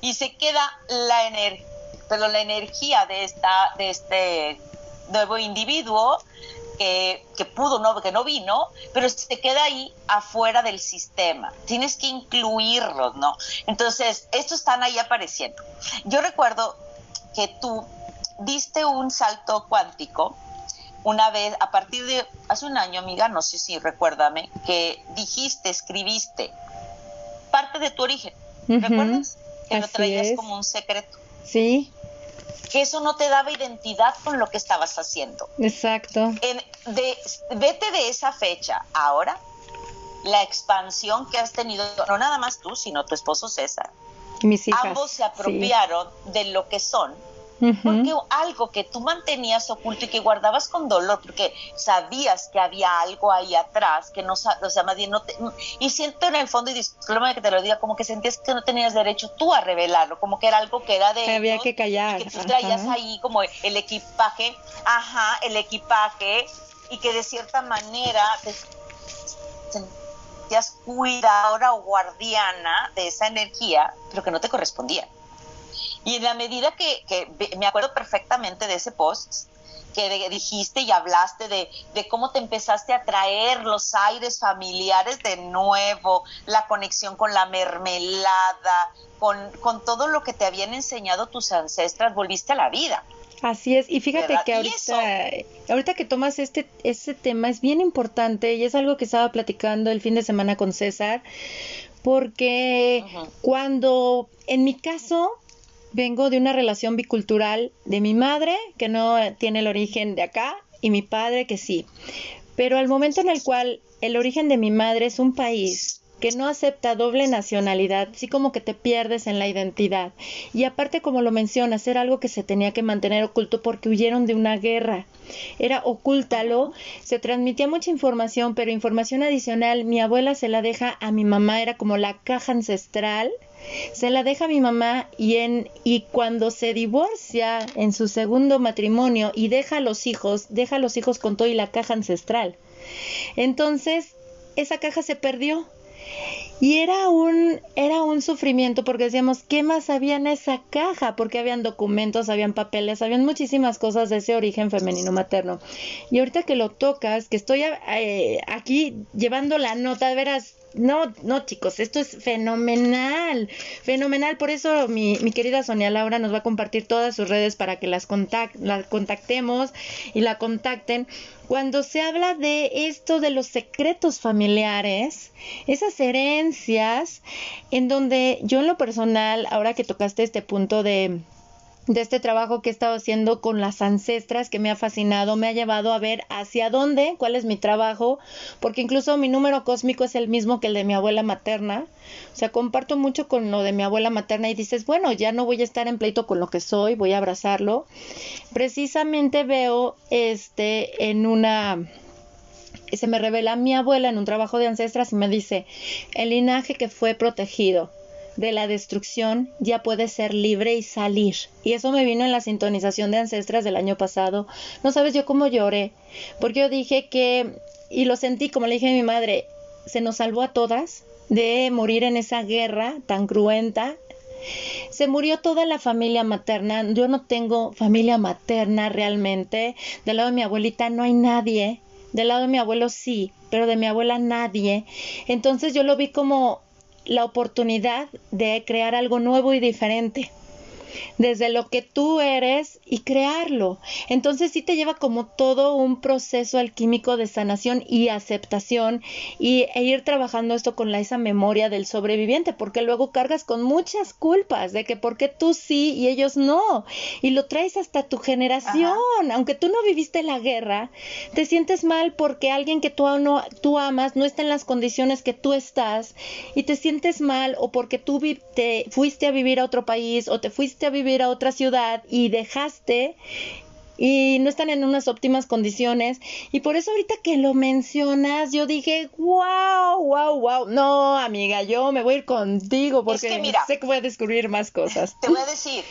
y se queda la energía, pero la energía de esta, de este nuevo individuo que, pudo, no, que no vino, pero se queda ahí afuera del sistema. Tienes que incluirlos, ¿no? Entonces, estos están ahí apareciendo. Yo recuerdo que tú diste un salto cuántico una vez, a partir de hace un año, amiga, no sé si recuérdame, que dijiste, escribiste parte de tu origen. ¿Recuerdas? Que lo traías como un secreto. Sí que eso no te daba identidad con lo que estabas haciendo. Exacto. de, vete de esa fecha. Ahora, la expansión que has tenido, no nada más tú, sino tu esposo César. Mis hijas, ambos se apropiaron de lo que son porque algo que tú mantenías oculto y que guardabas con dolor, porque sabías que había algo ahí atrás, que no, o sea, más bien no te, y siento en el fondo, y disculpa que te lo diga, como que sentías que no tenías derecho tú a revelarlo, como que era algo que era de... Que había que callar. que tú traías ahí como el equipaje, ajá, el equipaje, y que de cierta manera te sentías cuidadora o guardiana de esa energía, pero que no te correspondía. Y en la medida que, que me acuerdo perfectamente de ese post, que dijiste y hablaste de, de, cómo te empezaste a traer los aires familiares de nuevo, la conexión con la mermelada, con, con todo lo que te habían enseñado tus ancestras, volviste a la vida. Así es, y fíjate que ahorita, ahorita que tomas este, este tema es bien importante y es algo que estaba platicando el fin de semana con César, porque cuando en mi caso vengo de una relación bicultural de mi madre, que no tiene el origen de acá, y mi padre, que sí. Pero al momento en el cual el origen de mi madre es un país que no acepta doble nacionalidad, sí como que te pierdes en la identidad. Y aparte, como lo mencionas, era algo que se tenía que mantener oculto porque huyeron de una guerra. Era ocúltalo, se transmitía mucha información, pero información adicional, mi abuela se la deja a mi mamá, era como la caja ancestral se la deja mi mamá y en y cuando se divorcia en su segundo matrimonio y deja a los hijos, deja a los hijos con todo y la caja ancestral. Entonces, esa caja se perdió y era un, era un sufrimiento porque decíamos, ¿qué más había en esa caja? Porque habían documentos, habían papeles, habían muchísimas cosas de ese origen femenino materno. Y ahorita que lo tocas, que estoy eh, aquí llevando la nota, de veras, no, no, chicos, esto es fenomenal, fenomenal. Por eso mi, mi querida Sonia Laura nos va a compartir todas sus redes para que las, contactemos y la contacten. Cuando se habla de esto de los secretos familiares, esas herencias, en donde yo en lo personal, ahora que tocaste este punto de de este trabajo que he estado haciendo con las ancestras que me ha fascinado, me ha llevado a ver hacia dónde, cuál es mi trabajo, porque incluso mi número cósmico es el mismo que el de mi abuela materna. O sea, comparto mucho con lo de mi abuela materna y dices, bueno, ya no voy a estar en pleito con lo que soy, voy a abrazarlo. Precisamente veo este en una se me revela mi abuela en un trabajo de ancestras y me dice, el linaje que fue protegido de la destrucción ya puede ser libre y salir. Y eso me vino en la sintonización de ancestras del año pasado. No sabes yo cómo lloré, porque yo dije que, y lo sentí como le dije a mi madre, se nos salvó a todas de morir en esa guerra tan cruenta. Se murió toda la familia materna. Yo no tengo familia materna realmente. Del lado de mi abuelita no hay nadie. Del lado de mi abuelo sí, pero de mi abuela nadie. Entonces yo lo vi como la oportunidad de crear algo nuevo y diferente desde lo que tú eres y crearlo. Entonces sí te lleva como todo un proceso alquímico de sanación y aceptación y, e ir trabajando esto con la, esa memoria del sobreviviente, porque luego cargas con muchas culpas de que por qué tú sí y ellos no. Y lo traes hasta tu generación. Aunque tú no viviste la guerra, te sientes mal porque alguien que tú, no, tú amas no está en las condiciones que tú estás y te sientes mal o porque tú te fuiste a vivir a otro país o te fuiste a vivir a otra ciudad y dejaste y no están en unas óptimas condiciones. Y por eso ahorita que lo mencionas, yo dije, wow, wow, wow. No, amiga, yo me voy a ir contigo porque sé que voy a descubrir más cosas. Te voy a decir,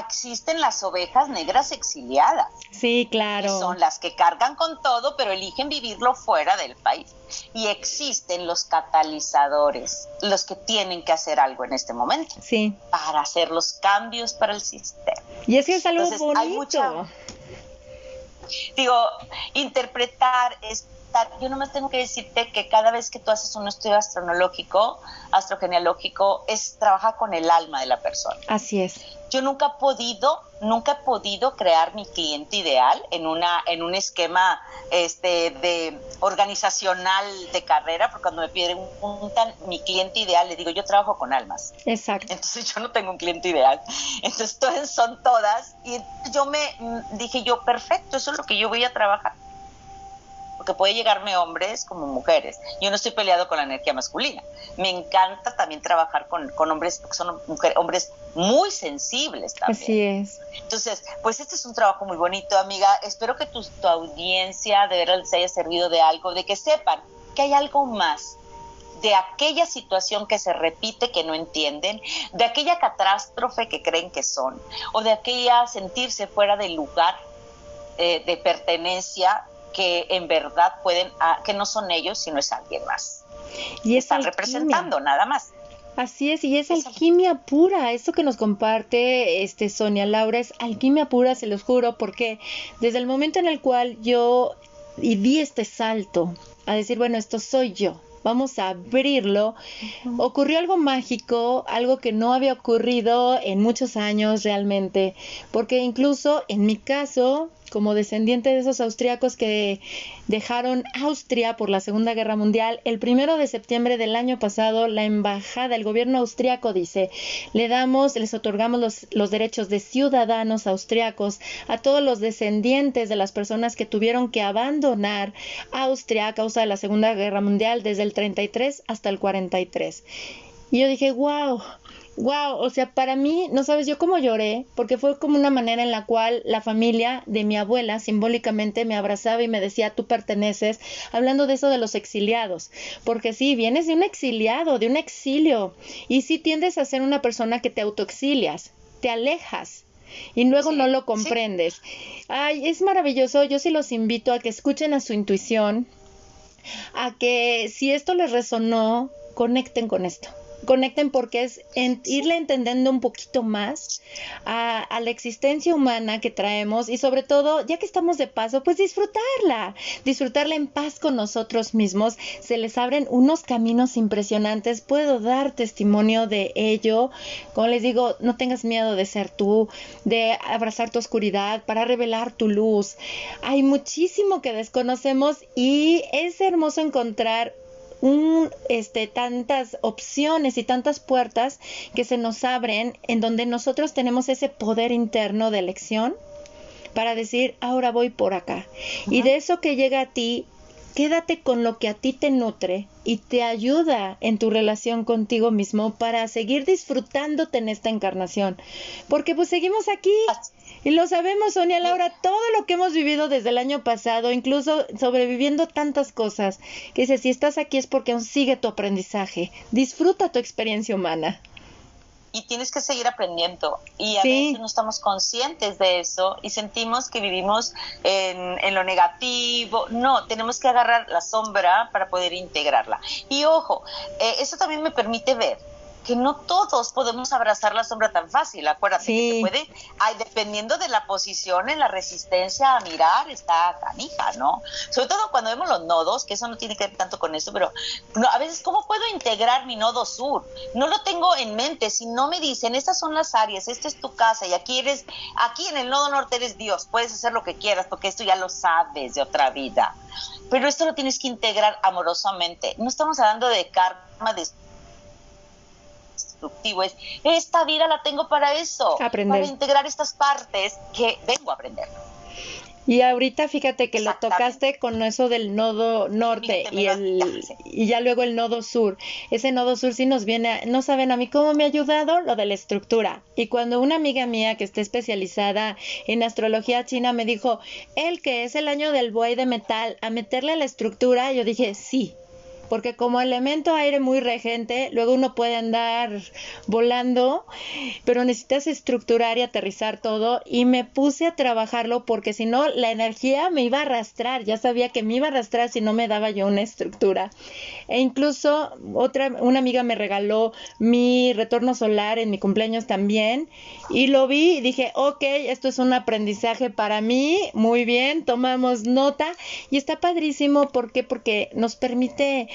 existen las ovejas negras exiliadas. Sí, claro. son las que cargan con todo, pero eligen vivirlo fuera del país. Y existen los catalizadores, los que tienen que hacer algo en este momento. Sí. Para hacer los cambios para el sistema. Y es que es algo bonito. digo, interpretar es yo nomás tengo que decirte que cada vez que tú haces un estudio astronológico, astrogenealógico, es trabaja con el alma de la persona. Así es. Yo nunca he podido, nunca he podido crear mi cliente ideal en una, en un esquema este de organizacional de carrera, porque cuando me piden mi cliente ideal, le digo, yo trabajo con almas. Exacto. Entonces yo no tengo un cliente ideal. Entonces todas son todas. Y yo me dije yo, perfecto, eso es lo que yo voy a trabajar porque puede llegarme hombres como mujeres. Yo no estoy peleado con la energía masculina. Me encanta también trabajar con, hombres, porque son hombres muy sensibles también. Así es. Entonces, pues este es un trabajo muy bonito, amiga. Espero que tu, tu audiencia de verdad les haya servido de algo, de que sepan que hay algo más de aquella situación que se repite que no entienden, de aquella catástrofe que creen que son, o de aquella sentirse fuera del lugar eh, de pertenencia que en verdad pueden, ah, que no son ellos, sino es alguien más. Y están representando nada más. Así es, y es alquimia pura, esto que nos comparte este Sonia Laura es alquimia pura, se los juro, porque desde el momento en el cual yo y di este salto a decir, bueno, esto soy yo, vamos a abrirlo, ocurrió algo mágico, algo que no había ocurrido en muchos años realmente, porque incluso en mi caso, como descendiente de esos austriacos que dejaron Austria por la Segunda Guerra Mundial, el primero de septiembre del año pasado, la embajada, el gobierno austriaco dice, le damos, les otorgamos los, los derechos de ciudadanos austriacos a todos los descendientes de las personas que tuvieron que abandonar Austria a causa de la Segunda Guerra Mundial desde el 33 hasta el 43. Y yo dije, wow, wow, o sea, para mí, no sabes yo cómo lloré, porque fue como una manera en la cual la familia de mi abuela simbólicamente me abrazaba y me decía, tú perteneces, hablando de eso de los exiliados, porque sí, vienes de un exiliado, de un exilio, y sí tiendes a ser una persona que te autoexilias, te alejas, y luego no lo comprendes. Ay, es maravilloso. Yo sí los invito a que escuchen a su intuición, a que si esto les resonó, conecten con esto conecten porque es irle entendiendo un poquito más a, la existencia humana que traemos y sobre todo, ya que estamos de paso, pues disfrutarla, disfrutarla en paz con nosotros mismos. Se les abren unos caminos impresionantes, puedo dar testimonio de ello. Como les digo, no tengas miedo de ser tú, de abrazar tu oscuridad para revelar tu luz. Hay muchísimo que desconocemos y es hermoso encontrar un, este, tantas opciones y tantas puertas que se nos abren en donde nosotros tenemos ese poder interno de elección para decir, ahora voy por acá. Y de eso que llega a ti, quédate con lo que a ti te nutre y te ayuda en tu relación contigo mismo para seguir disfrutándote en esta encarnación. Porque pues seguimos aquí. Y lo sabemos, Sonia Laura, todo lo que hemos vivido desde el año pasado, incluso sobreviviendo tantas cosas, que dice, si estás aquí es porque aún sigue tu aprendizaje. Disfruta tu experiencia humana y tienes que seguir aprendiendo. Y a veces no estamos conscientes de eso y sentimos que vivimos en, en, lo negativo. No, tenemos que agarrar la sombra para poder integrarla. Y ojo, eh, eso también me permite ver que no todos podemos abrazar la sombra tan fácil. Acuérdate que se puede, ay, dependiendo de la posición, en la resistencia a mirar, está canija, ¿no? Sobre todo cuando vemos los nodos, que eso no tiene que ver tanto con eso, pero no, a veces, ¿cómo puedo integrar mi nodo sur? No lo tengo en mente. Si no me dicen, estas son las áreas, esta es tu casa y aquí eres, aquí en el nodo norte eres Dios, puedes hacer lo que quieras, porque esto ya lo sabes de otra vida. Pero esto lo tienes que integrar amorosamente. No estamos hablando de karma, de es, esta vida la tengo para eso, para integrar estas partes que vengo a aprender. Y ahorita fíjate que lo tocaste con eso del nodo norte y el y ya luego el nodo sur. Ese nodo sur sí nos viene, no saben a mí cómo me ha ayudado lo de la estructura. Y cuando una amiga mía que está especializada en astrología china me dijo, "El que es el año del buey de metal, a meterle la estructura", yo dije, "Sí, porque como elemento aire muy regente, luego uno puede andar volando, pero necesitas estructurar y aterrizar todo y me puse a trabajarlo porque si no la energía me iba a arrastrar, ya sabía que me iba a arrastrar si no me daba yo una estructura. E incluso otra una amiga me regaló mi retorno solar en mi cumpleaños también y lo vi y dije, ok, esto es un aprendizaje para mí, muy bien, tomamos nota y está padrísimo, ¿por qué? Porque nos permite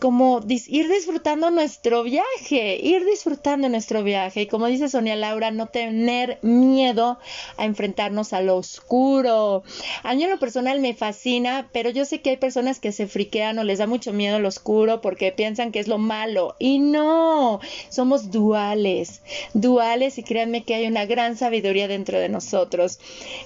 como ir disfrutando nuestro viaje, ir disfrutando nuestro viaje. Y como dice Sonia Laura, no tener miedo a enfrentarnos a lo oscuro. A mí en lo personal me fascina, pero yo sé que hay personas que se friquean o les da mucho miedo lo oscuro porque piensan que es lo malo. Y no, somos duales, duales y créanme que hay una gran sabiduría dentro de nosotros.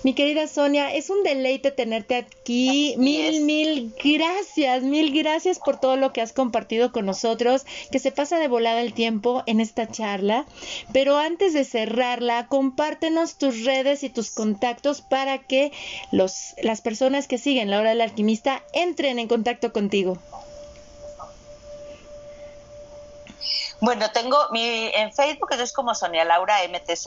Mi querida Sonia, es un deleite tenerte aquí. mil, mil gracias, mil gracias por todo lo que has compartido con nosotros, que se pasa de volada el tiempo en esta charla. Pero antes de cerrarla, compártenos tus redes y tus contactos para que los, las personas que siguen la hora del alquimista entren en contacto contigo. Bueno, tengo mi en Facebook, es como Sonia Laura MTZ.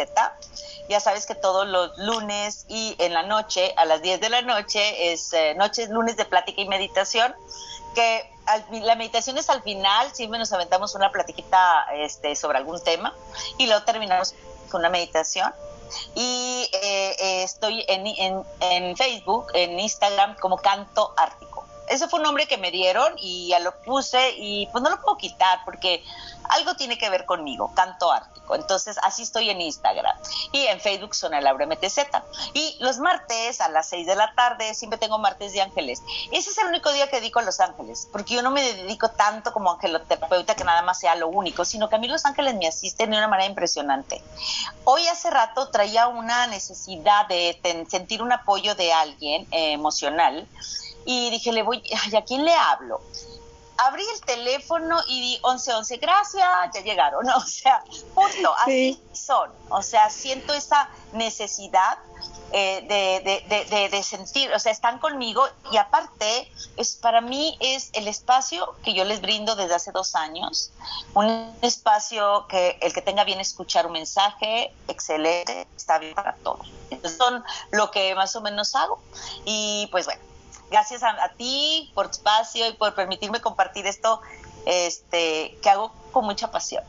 Ya sabes que todos los lunes y en la noche, a las 10 de la noche, es eh, noches, lunes de plática y meditación, que la meditación es al final, siempre nos aventamos una platiquita este, sobre algún tema y luego terminamos con una meditación. Y eh, eh, estoy en, en, en Facebook, en Instagram como Canto Ártico ese fue un nombre que me dieron y ya lo puse y pues no lo puedo quitar porque algo tiene que ver conmigo, canto ártico. Entonces así estoy en Instagram y en Facebook son Laura MTZ. Y los martes a las 6 de la tarde siempre tengo martes de ángeles. Ese es el único día que dedico a los ángeles, porque yo no me dedico tanto como angeloterapeuta que nada más sea lo único, sino que a mí los ángeles me asisten de una manera impresionante. Hoy hace rato traía una necesidad de sentir un apoyo de alguien eh, emocional y dije, le voy, ay, ¿a quién le hablo? Abrí el teléfono y di 1111, gracias, ya llegaron, o sea, punto, así son, o sea, siento esa necesidad eh, de, de, sentir, o sea, están conmigo y aparte, es para mí es el espacio que yo les brindo desde hace dos años, un espacio que el que tenga bien escuchar un mensaje, excelente, está bien para todos. Entonces, son lo que más o menos hago y pues bueno, gracias a, ti por tu espacio y por permitirme compartir esto este, que hago con mucha pasión.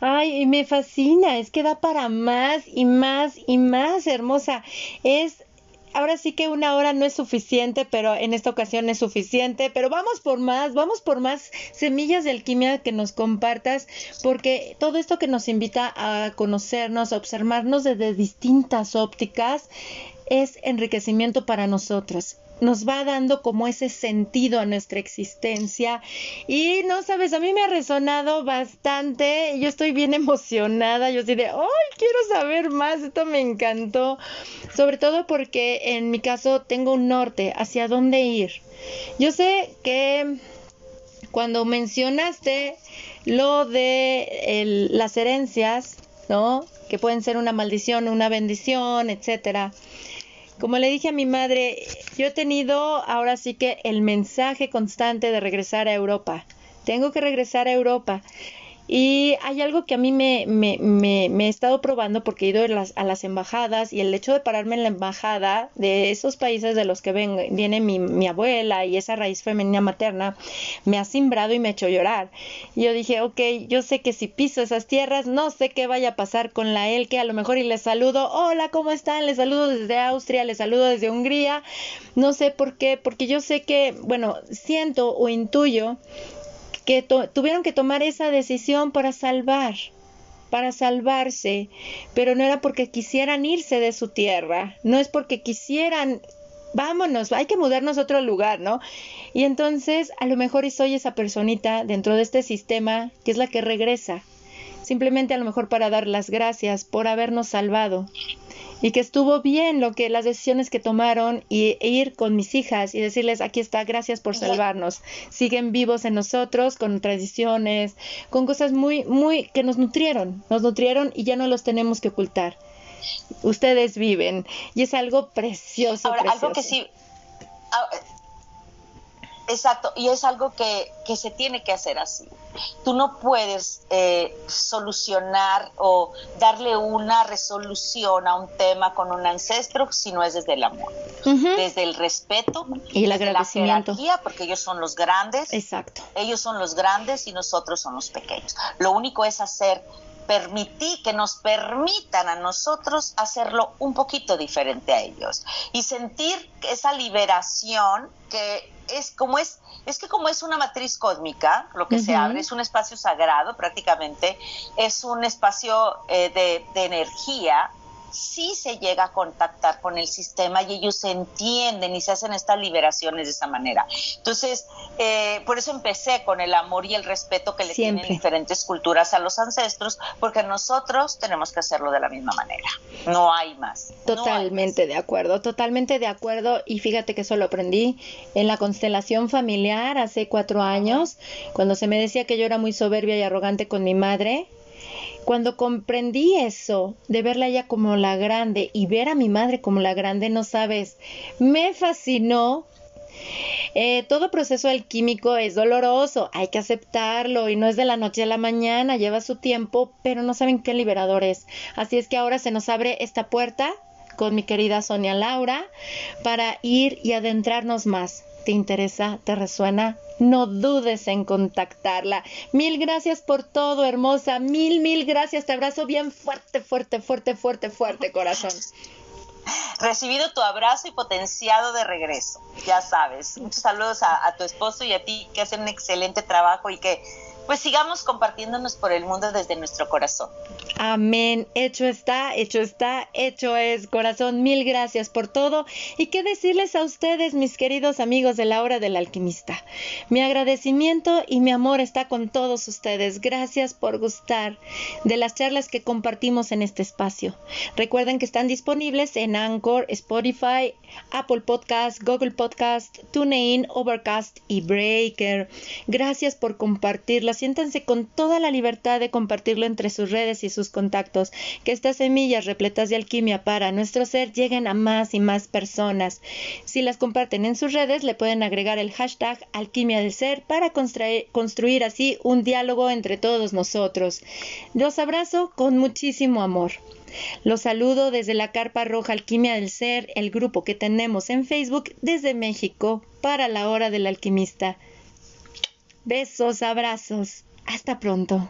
Ay, me fascina, es que da para más y más y más, hermosa. Es ahora sí que una hora no es suficiente, pero en esta ocasión es suficiente. Pero vamos por más, vamos por más semillas de alquimia que nos compartas, porque todo esto que nos invita a conocernos, a observarnos desde distintas ópticas, es enriquecimiento para nosotros nos va dando como ese sentido a nuestra existencia. Y no sabes, a mí me ha resonado bastante. Yo estoy bien emocionada. Yo estoy de, ¡ay, quiero saber más! Esto me encantó. Sobre todo porque en mi caso tengo un norte, hacia dónde ir. Yo sé que cuando mencionaste lo de las herencias, ¿no? Que pueden ser una maldición, una bendición, etcétera como le dije a mi madre, yo he tenido ahora sí que el mensaje constante de regresar a Europa. Tengo que regresar a Europa. Y hay algo que a mí me, me, me, he estado probando porque he ido a las, a las, embajadas y el hecho de pararme en la embajada de esos países de los que ven, viene mi, mi, abuela y esa raíz femenina materna me ha simbrado y me ha hecho llorar. Y yo dije, ok, yo sé que si piso esas tierras, no sé qué vaya a pasar con la que a lo mejor y les saludo, hola, ¿cómo están? Les saludo desde Austria, les saludo desde Hungría, no sé por qué, porque yo sé que, bueno, siento o intuyo que tuvieron que tomar esa decisión para salvar, para salvarse, pero no era porque quisieran irse de su tierra, no es porque quisieran, vámonos, hay que mudarnos a otro lugar, ¿no? Y entonces a lo mejor soy esa personita dentro de este sistema que es la que regresa, simplemente a lo mejor para dar las gracias por habernos salvado, y que estuvo bien lo que las decisiones que tomaron y e ir con mis hijas y decirles aquí está, gracias por salvarnos. Siguen vivos en nosotros con tradiciones, con cosas muy muy que nos nutrieron, nos nutrieron y ya no los tenemos que ocultar. Ustedes viven y es algo precioso. Ahora, algo que sí ah, Exacto, y es algo que, que, se tiene que hacer así. Tú no puedes eh, solucionar o darle una resolución a un tema con un ancestro si no es desde el amor, desde el respeto y el agradecimiento. La jerarquía, porque ellos son los grandes. Exacto. Ellos son los grandes y nosotros somos los pequeños. Lo único es hacer permitir que nos permitan a nosotros hacerlo un poquito diferente a ellos. Y sentir esa liberación que es como es, es que como es una matriz cósmica, lo que se abre es un espacio sagrado prácticamente, es un espacio eh, de, de energía sí se llega a contactar con el sistema y ellos se entienden y se hacen estas liberaciones de esa manera. Entonces, eh, por eso empecé con el amor y el respeto que le tienen diferentes culturas a los ancestros, porque nosotros tenemos que hacerlo de la misma manera. No hay más. Totalmente de acuerdo, totalmente de acuerdo. Y fíjate que eso lo aprendí en la constelación familiar hace cuatro años, cuando se me decía que yo era muy soberbia y arrogante con mi madre cuando comprendí eso, de verla ella como la grande y ver a mi madre como la grande, no sabes, me fascinó Eh, todo proceso alquímico es doloroso, hay que aceptarlo y no es de la noche a la mañana, lleva su tiempo, pero no saben qué liberador es. Así es que ahora se nos abre esta puerta con mi querida Sonia Laura para ir y adentrarnos más. ¿Te interesa? ¿Te resuena? No dudes en contactarla. Mil gracias por todo, hermosa. Mil, mil gracias. Te abrazo bien fuerte, fuerte, fuerte, fuerte, fuerte, corazón recibido tu abrazo y potenciado de regreso. Ya sabes, muchos saludos a, tu esposo y a ti que hacen un excelente trabajo y que pues sigamos compartiéndonos por el mundo desde nuestro corazón. Amén. Hecho está, hecho está, hecho es. Corazón, mil gracias por todo. Y qué decirles a ustedes, mis queridos amigos de la hora del alquimista. Mi agradecimiento y mi amor está con todos ustedes. Gracias por gustar de las charlas que compartimos en este espacio. Recuerden que están disponibles en Anchor, Spotify, Apple Podcast, Google Podcast, TuneIn, Overcast y Breaker. Gracias por compartirlas siéntanse con toda la libertad de compartirlo entre sus redes y sus contactos, que estas semillas repletas de alquimia para nuestro ser lleguen a más y más personas. Si las comparten en sus redes, le pueden agregar el hashtag alquimia del ser para construir así un diálogo entre todos nosotros. Los abrazo con muchísimo amor. Los saludo desde la Carpa Roja Alquimia del Ser, el grupo que tenemos en Facebook desde México para la hora del alquimista. Besos, abrazos. Hasta pronto.